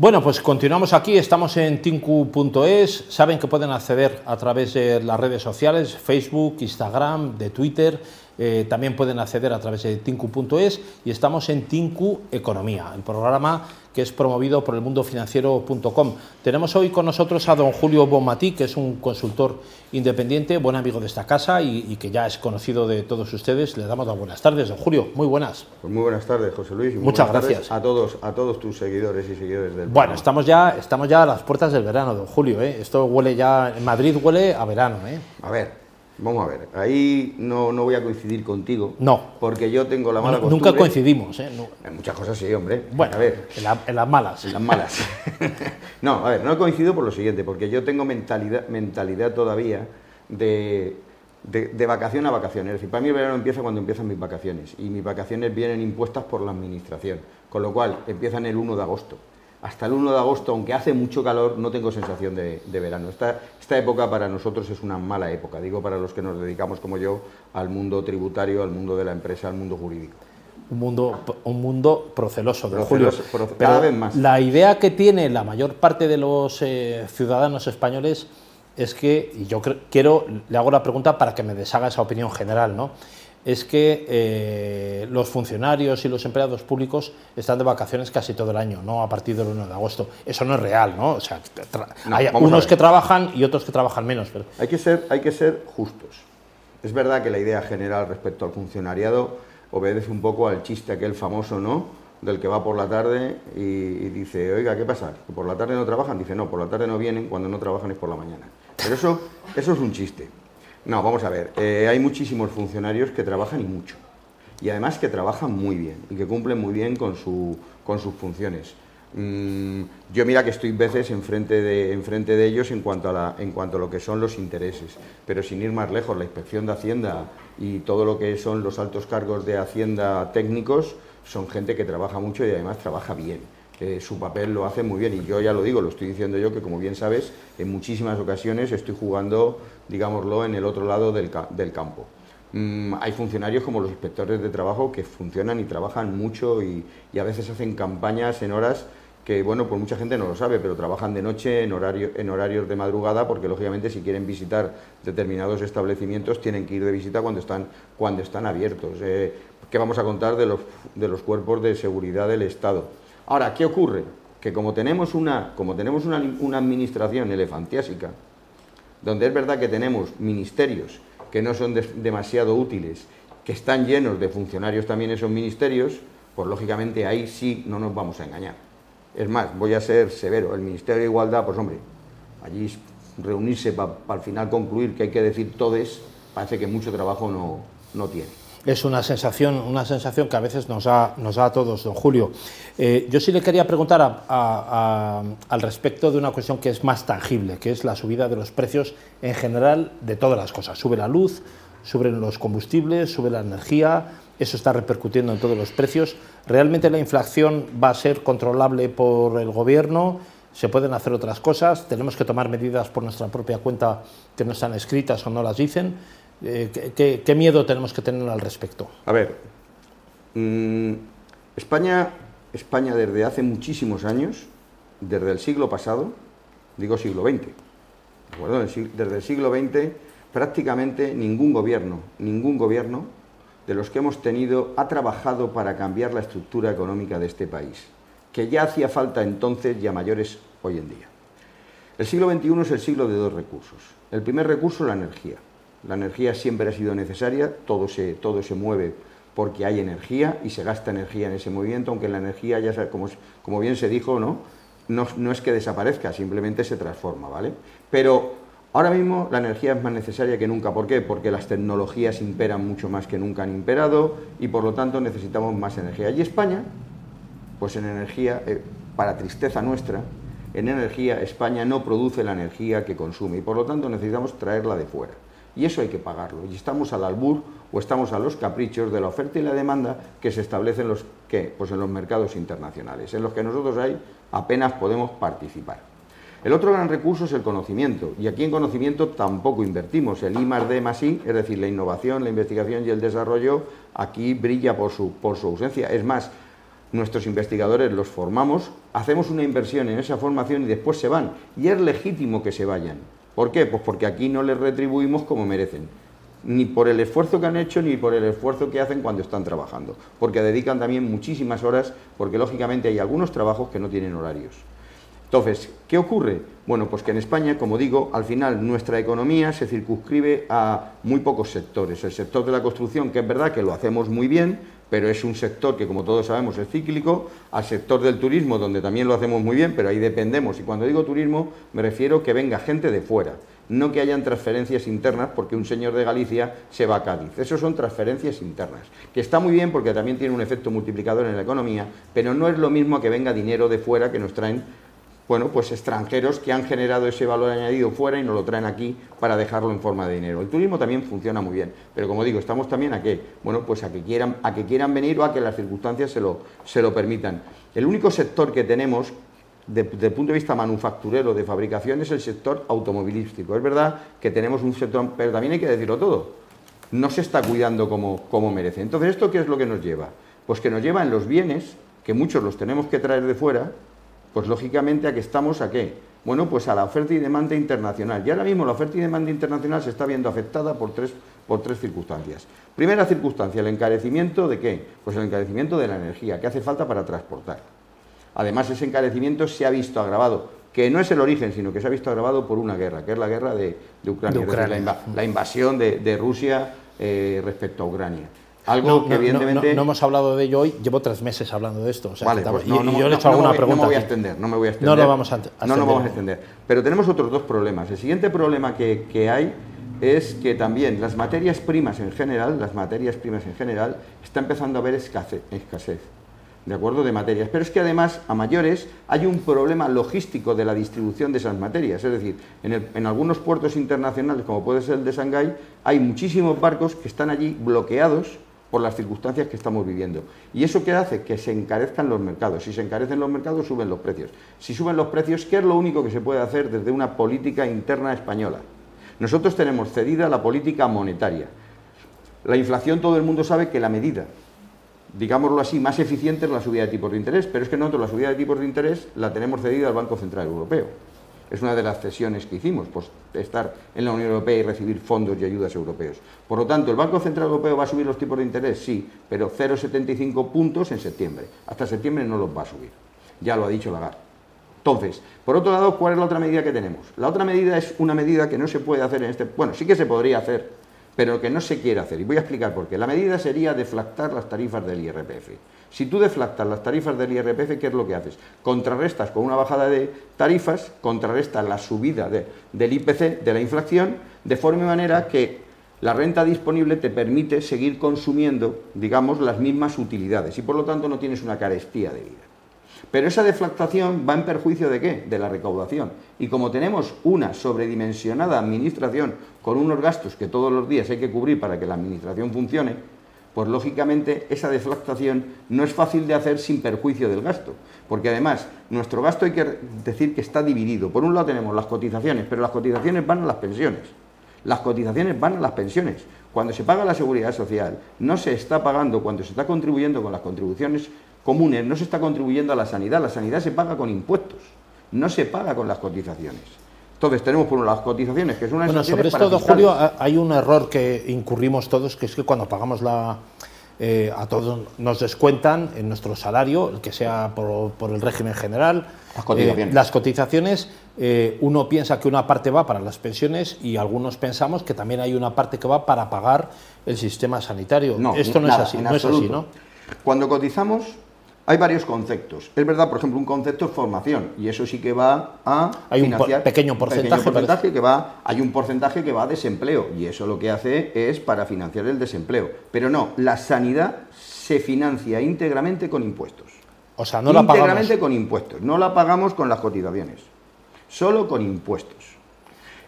Bueno, pues continuamos aquí, estamos en tinku.es, saben que pueden acceder a través de las redes sociales, Facebook, Instagram, de Twitter, eh, también pueden acceder a través de tinku.es y estamos en Tinku Economía, el programa que es promovido por el mundofinanciero.com. Tenemos hoy con nosotros a don Julio Bonmatí, que es un consultor independiente, buen amigo de esta casa y, que ya es conocido de todos ustedes. Le damos las buenas tardes, don Julio. Muy buenas. Pues muy buenas tardes, José Luis. Muchas gracias. A todos, a todos tus seguidores y seguidores del Bueno, estamos ya, estamos ya a las puertas del verano, don Julio. ¿eh? Esto huele ya, en Madrid huele a verano. ¿eh? A ver, Vamos a ver, ahí no, no, voy a coincidir contigo. No. Porque yo tengo la mala costumbre. Nunca coincidimos, ¿eh? En muchas cosas sí, hombre. Bueno, a ver. En, las malas. En las malas. no, a ver, no he coincidido por lo siguiente, porque yo tengo mentalidad, mentalidad todavía de, de, de vacación a vacación. Es decir, para mí el verano empieza cuando empiezan mis vacaciones. Y mis vacaciones vienen impuestas por la administración. Con lo cual, empiezan el 1 de agosto hasta el 1 de agosto, aunque hace mucho calor, no tengo sensación de, verano. Esta, esta, época para nosotros es una mala época, digo para los que nos dedicamos como yo al mundo tributario, al mundo de la empresa, al mundo jurídico. Un mundo, un mundo proceloso, de Julio. cada vez más. La idea que tiene la mayor parte de los eh, ciudadanos españoles es que, y yo quiero, le hago la pregunta para que me deshaga esa opinión general, ¿no? Es que eh, los funcionarios y los empleados públicos están de vacaciones casi todo el año, no a partir del 1 de agosto. Eso no es real, ¿no? O sea, hay unos que trabajan y otros que trabajan menos. Pero... Hay, que ser, hay que ser justos. Es verdad que la idea general respecto al funcionariado obedece un poco al chiste aquel famoso, ¿no? Del que va por la tarde y, y dice, oiga, ¿qué pasa? ¿Que por la tarde no trabajan? Dice, no, por la tarde no vienen, cuando no trabajan es por la mañana. Pero eso, eso es un chiste. No, vamos a ver. Eh, hay muchísimos funcionarios que trabajan y mucho. Y además que trabajan muy bien y que cumplen muy bien con, su, con sus funciones. Mm, yo mira que estoy veces enfrente de, enfrente de ellos en cuanto, a la, en cuanto a lo que son los intereses, pero sin ir más lejos, la inspección de Hacienda y todo lo que son los altos cargos de Hacienda técnicos son gente que trabaja mucho y además trabaja bien. Su papel lo hace muy bien y yo ya lo digo, lo estoy diciendo yo que como bien sabes, en muchísimas ocasiones estoy jugando digámoslo, en el otro lado del, campo. Mm, hay funcionarios como los inspectores de trabajo que funcionan y trabajan mucho y, a veces hacen campañas en horas que, bueno, pues mucha gente no lo sabe, pero trabajan de noche en, en horarios de madrugada porque, lógicamente, si quieren visitar determinados establecimientos, tienen que ir de visita cuando están, cuando están abiertos. Eh, ¿Qué vamos a contar de los, de los cuerpos de seguridad del Estado? Ahora, ¿qué ocurre? Que como tenemos una, como tenemos una, administración elefantiásica, donde es verdad que tenemos ministerios que no son demasiado útiles, que están llenos de funcionarios también esos ministerios, pues lógicamente ahí sí no nos vamos a engañar. Es más, voy a ser severo, el Ministerio de Igualdad, pues hombre, allí reunirse para al final concluir que hay que decir todes, parece que mucho trabajo no, no tiene es una sensación, una sensación que a veces nos da, a todos, don Julio. Eh, yo sí le quería preguntar al respecto de una cuestión que es más tangible, que es la subida de los precios en general de todas las cosas. Sube la luz, suben los combustibles, sube la energía, eso está repercutiendo en todos los precios. ¿Realmente la inflación va a ser controlable por el gobierno? ¿Se pueden hacer otras cosas? ¿Tenemos que tomar medidas por nuestra propia cuenta que no están escritas o no las dicen? Eh, ¿qué, miedo tenemos que tener al respecto? A ver, mm, España, España desde hace muchísimos años, desde el siglo pasado, digo siglo XX, desde el siglo XX, prácticamente ningún gobierno, ningún gobierno de los que hemos tenido ha trabajado para cambiar la estructura económica de este país, que ya hacía falta entonces y a mayores hoy en día. El siglo XXI es el siglo de dos recursos. El primer recurso, la energía. La energía siempre ha sido necesaria, todo se, todo se mueve porque hay energía y se gasta energía en ese movimiento, aunque la energía, ya como, como bien se dijo, ¿no? ¿no? es que desaparezca, simplemente se transforma, ¿vale? Pero ahora mismo la energía es más necesaria que nunca. ¿Por qué? Porque las tecnologías imperan mucho más que nunca han imperado y por lo tanto necesitamos más energía. Y España, pues en energía, eh, para tristeza nuestra, en energía España no produce la energía que consume y por lo tanto necesitamos traerla de fuera y eso hay que pagarlo. Y estamos al albur o estamos a los caprichos de la oferta y la demanda que se establecen los, ¿qué? Pues en los mercados internacionales, en los que nosotros ahí apenas podemos participar. El otro gran recurso es el conocimiento, y aquí en conocimiento tampoco invertimos. El I más D más I, es decir, la innovación, la investigación y el desarrollo, aquí brilla por su, por su ausencia. Es más, nuestros investigadores los formamos, hacemos una inversión en esa formación y después se van. Y es legítimo que se vayan. ¿Por qué? Pues porque aquí no les retribuimos como merecen. Ni por el esfuerzo que han hecho, ni por el esfuerzo que hacen cuando están trabajando. Porque dedican también muchísimas horas, porque lógicamente hay algunos trabajos que no tienen horarios. Entonces, ¿qué ocurre? Bueno, pues que en España, como digo, al final nuestra economía se circunscribe a muy pocos sectores. El sector de la construcción, que es verdad que lo hacemos muy bien, pero es un sector que, como todos sabemos, es cíclico, al sector del turismo, donde también lo hacemos muy bien, pero ahí dependemos. Y cuando digo turismo, me refiero que venga gente de fuera, no que hayan transferencias internas porque un señor de Galicia se va a Cádiz. Eso son transferencias internas, que está muy bien porque también tiene un efecto multiplicador en la economía, pero no es lo mismo que venga dinero de fuera que nos traen bueno, pues extranjeros que han generado ese valor añadido fuera y nos lo traen aquí para dejarlo en forma de dinero. El turismo también funciona muy bien, pero como digo, estamos también a que, bueno, pues a que quieran, a que quieran venir o a que las circunstancias se lo, se lo permitan. El único sector que tenemos desde el punto de vista manufacturero de fabricación es el sector automovilístico. Es verdad que tenemos un sector, pero también hay que decirlo todo, no se está cuidando como, como merece. Entonces, ¿esto qué es lo que nos lleva? Pues que nos lleva en los bienes, que muchos los tenemos que traer de fuera, pues lógicamente a que estamos a qué? Bueno, pues a la oferta y demanda internacional. Y ahora mismo la oferta y demanda internacional se está viendo afectada por tres, por tres circunstancias. Primera circunstancia, el encarecimiento de qué? Pues el encarecimiento de la energía que hace falta para transportar. Además, ese encarecimiento se ha visto agravado, que no es el origen, sino que se ha visto agravado por una guerra, que es la guerra de, Ucrania, la, invasión de, Rusia eh, respecto a Ucrania. Algo que evidentemente... No, hemos hablado de ello hoy, llevo tres meses hablando de esto. vale, pues y, yo le he hecho alguna pregunta. No me voy a extender, no me voy a extender. No lo vamos a, No nos vamos a extender. Pero tenemos otros dos problemas. El siguiente problema que, que hay es que también las materias primas en general, las materias primas en general, está empezando a haber escasez, escasez, ¿de acuerdo? De materias. Pero es que además, a mayores, hay un problema logístico de la distribución de esas materias. Es decir, en, en algunos puertos internacionales, como puede ser el de Shanghái, hay muchísimos barcos que están allí bloqueados por las circunstancias que estamos viviendo. ¿Y eso qué hace? Que se encarezcan los mercados. Si se encarecen los mercados, suben los precios. Si suben los precios, ¿qué es lo único que se puede hacer desde una política interna española? Nosotros tenemos cedida la política monetaria. La inflación, todo el mundo sabe que la medida, digámoslo así, más eficiente es la subida de tipos de interés, pero es que nosotros la subida de tipos de interés la tenemos cedida al Banco Central Europeo. Es una de las cesiones que hicimos, pues estar en la Unión Europea y recibir fondos y ayudas europeos. Por lo tanto, ¿el Banco Central Europeo va a subir los tipos de interés? Sí, pero 0,75 puntos en septiembre. Hasta septiembre no los va a subir. Ya lo ha dicho Lagarde. Entonces, por otro lado, ¿cuál es la otra medida que tenemos? La otra medida es una medida que no se puede hacer en este... Bueno, sí que se podría hacer, pero que no se quiere hacer. Y voy a explicar por qué. La medida sería deflactar las tarifas del IRPF. Si tú deflactas las tarifas del IRPF, ¿qué es lo que haces? Contrarrestas con una bajada de tarifas, contrarrestas la subida del IPC, de la inflación, de forma y manera que la renta disponible te permite seguir consumiendo, digamos, las mismas utilidades y por lo tanto no tienes una carestía de vida. Pero esa deflactación va en perjuicio de qué? De la recaudación. Y como tenemos una sobredimensionada administración con unos gastos que todos los días hay que cubrir para que la administración funcione, pues lógicamente esa deflactación no es fácil de hacer sin perjuicio del gasto, porque además nuestro gasto hay que decir que está dividido. Por un lado tenemos las cotizaciones, pero las cotizaciones van a las pensiones. Las cotizaciones van a las pensiones. Cuando se paga la seguridad social, no se está pagando, cuando se está contribuyendo con las contribuciones comunes, no se está contribuyendo a la sanidad. La sanidad se paga con impuestos, no se paga con las cotizaciones. Entonces tenemos por un lado las cotizaciones, que es una Bueno, sobre esto, Julio, hay un error que incurrimos todos, que es que cuando pagamos la... Eh, a todos nos descuentan en nuestro salario, el que sea por, el régimen general, las cotizaciones, eh, las cotizaciones eh, uno piensa que una parte va para las pensiones y algunos pensamos que también hay una parte que va para pagar el sistema sanitario. No, Esto no es así, no es así, ¿no? Cuando cotizamos, hay varios conceptos. Es verdad, por ejemplo, un concepto es formación y eso sí que va a hay un pequeño porcentaje, que va, hay un porcentaje que va a desempleo y eso lo que hace es para financiar el desempleo. Pero no, la sanidad se financia íntegramente con impuestos. O sea, no la pagamos. Íntegramente con impuestos, no la pagamos con las cotizaciones, solo con impuestos.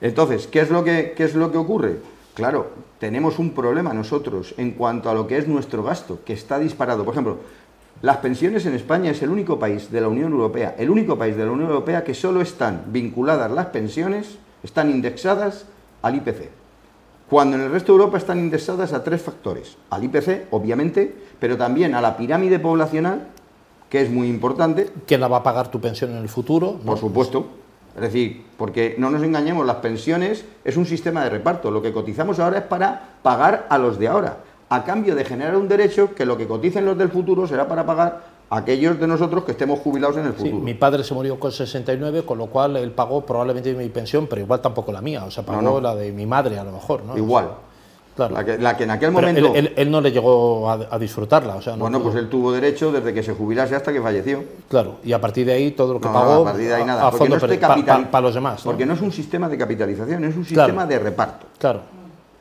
Entonces, ¿qué es lo que, qué es lo que ocurre? Claro, tenemos un problema nosotros en cuanto a lo que es nuestro gasto, que está disparado. Por ejemplo, las pensiones en España es el único país de la Unión Europea, el único país de la Unión Europea que solo están vinculadas las pensiones, están indexadas al IPC. Cuando en el resto de Europa están indexadas a tres factores, al IPC, obviamente, pero también a la pirámide poblacional que es muy importante. ¿Quién la va a pagar tu pensión en el futuro? Por supuesto. Es decir, porque no nos engañemos, las pensiones es un sistema de reparto. Lo que cotizamos ahora es para pagar a los de ahora, a cambio de generar un derecho que lo que coticen los del futuro será para pagar a aquellos de nosotros que estemos jubilados en el futuro. mi padre se murió con 69, con lo cual él pagó probablemente mi pensión, pero igual tampoco la mía, o sea, pagó la de mi madre a lo mejor, ¿no? Igual. La, que, en aquel momento. Él, no le llegó a, disfrutarla. O sea, bueno, pues él tuvo derecho desde que se jubilase hasta que falleció. Claro, y a partir de ahí todo lo que pagó. a partir de ahí nada. fondo para los demás. Porque no es un sistema de capitalización, es un sistema de reparto. Claro.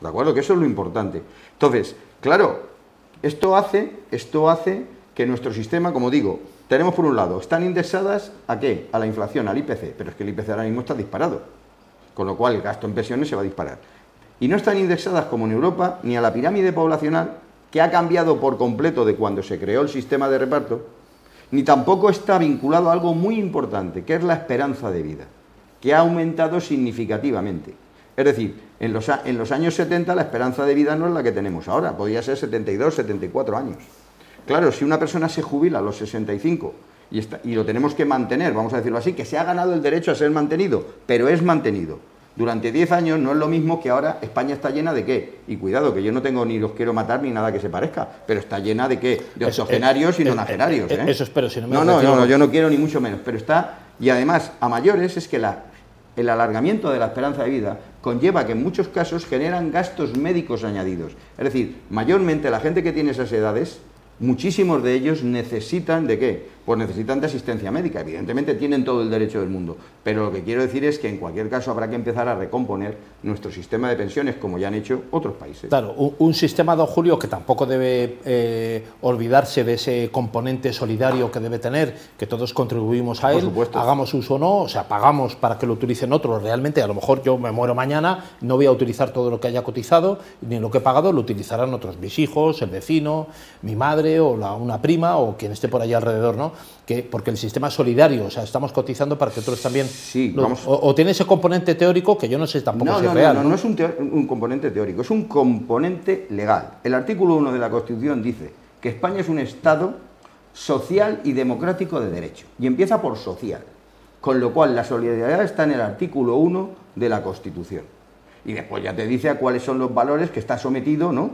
¿De acuerdo? Que eso es lo importante. Entonces, claro, esto hace, esto hace que nuestro sistema, como digo, tenemos por un lado, están indexadas a qué? A la inflación, al IPC, pero es que el IPC ahora mismo está disparado. Con lo cual el gasto en pensiones se va a disparar y no están indexadas como en Europa ni a la pirámide poblacional, que ha cambiado por completo de cuando se creó el sistema de reparto, ni tampoco está vinculado a algo muy importante, que es la esperanza de vida, que ha aumentado significativamente. Es decir, en los, en los años 70 la esperanza de vida no es la que tenemos ahora, podría ser 72, 74 años. Claro, si una persona se jubila a los 65 y, y lo tenemos que mantener, vamos a decirlo así, que se ha ganado el derecho a ser mantenido, pero es mantenido durante 10 años no es lo mismo que ahora España está llena de qué. Y cuidado, que yo no tengo ni los quiero matar ni nada que se parezca, pero está llena de qué? De octogenarios y nonagenarios. ¿eh? Eso espero, si no me No, no, no, yo no quiero ni mucho menos, pero está. Y además, a mayores es que la, el alargamiento de la esperanza de vida conlleva que en muchos casos generan gastos médicos añadidos. Es decir, mayormente la gente que tiene esas edades muchísimos de ellos necesitan de qué? Pues necesitan de asistencia médica. Evidentemente tienen todo el derecho del mundo. Pero lo que quiero decir es que en cualquier caso habrá que empezar a recomponer nuestro sistema de pensiones, como ya han hecho otros países. Claro, un, sistema, don Julio, que tampoco debe eh, olvidarse de ese componente solidario que debe tener, que todos contribuimos a él, hagamos uso o no, o sea, pagamos para que lo utilicen otros. Realmente, a lo mejor yo me muero mañana, no voy a utilizar todo lo que haya cotizado, ni lo que he pagado, lo utilizarán otros, mis hijos, el vecino, mi madre o la, una prima o quien esté por allá alrededor, ¿no? Que, porque el sistema es solidario, o sea, estamos cotizando para que otros también... Sí, o, tiene ese componente teórico que yo no sé tampoco si es real. No, no, no, es un, un componente teórico, es un componente legal. El artículo 1 de la Constitución dice que España es un Estado social y democrático de derecho, y empieza por social, con lo cual la solidaridad está en el artículo 1 de la Constitución. Y después ya te dice a cuáles son los valores que está sometido ¿no?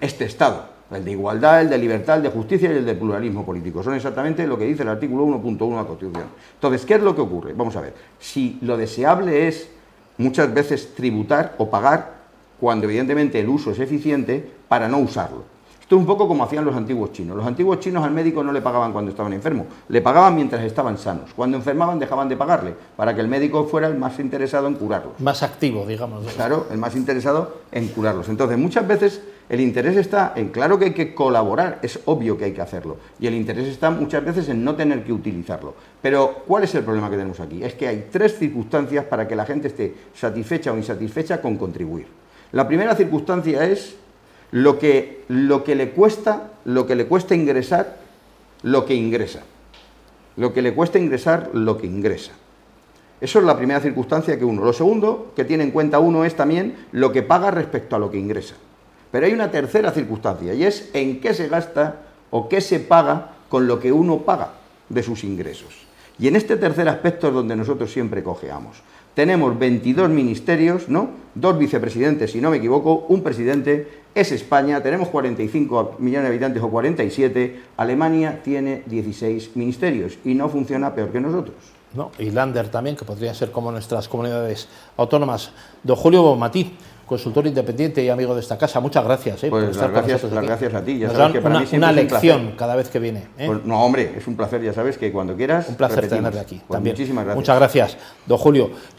este Estado el de igualdad, el de libertad, el de justicia y el de pluralismo político. Son exactamente lo que dice el artículo 1.1 de la Constitución. Entonces, ¿qué es lo que ocurre? Vamos a ver. Si lo deseable es muchas veces tributar o pagar cuando evidentemente el uso es eficiente para no usarlo. Esto es un poco como hacían los antiguos chinos. Los antiguos chinos al médico no le pagaban cuando estaban enfermos, le pagaban mientras estaban sanos. Cuando enfermaban dejaban de pagarle, para que el médico fuera el más interesado en curarlos. Más activo, digamos. Claro, el más interesado en curarlos. Entonces, muchas veces el interés está en, claro que hay que colaborar, es obvio que hay que hacerlo, y el interés está muchas veces en no tener que utilizarlo. Pero, ¿cuál es el problema que tenemos aquí? Es que hay tres circunstancias para que la gente esté satisfecha o insatisfecha con contribuir. La primera circunstancia es lo que, lo que le cuesta, lo que le cuesta ingresar, lo que ingresa. Lo que le cuesta ingresar, lo que ingresa. Eso es la primera circunstancia que uno. Lo segundo que tiene en cuenta uno es también lo que paga respecto a lo que ingresa. Pero hay una tercera circunstancia y es en qué se gasta o qué se paga con lo que uno paga de sus ingresos. Y en este tercer aspecto es donde nosotros siempre cojeamos. Tenemos 22 ministerios, ¿no? Dos vicepresidentes, si no me equivoco, un presidente, es España, tenemos 45 millones de habitantes o 47, Alemania tiene 16 ministerios y no funciona peor que nosotros. No, y Lander también, que podrían ser como nuestras comunidades autónomas. Don Julio Matí, consultor independiente y amigo de esta casa. Muchas gracias. Eh, por estar gracias, las gracias a ti. Ya sabes que para una, mí una lección cada vez que viene. ¿eh? Pues, no, hombre, es un placer, ya sabes que cuando quieras. Un placer tenerle aquí. Pues también. Muchísimas gracias. Muchas gracias, don Julio.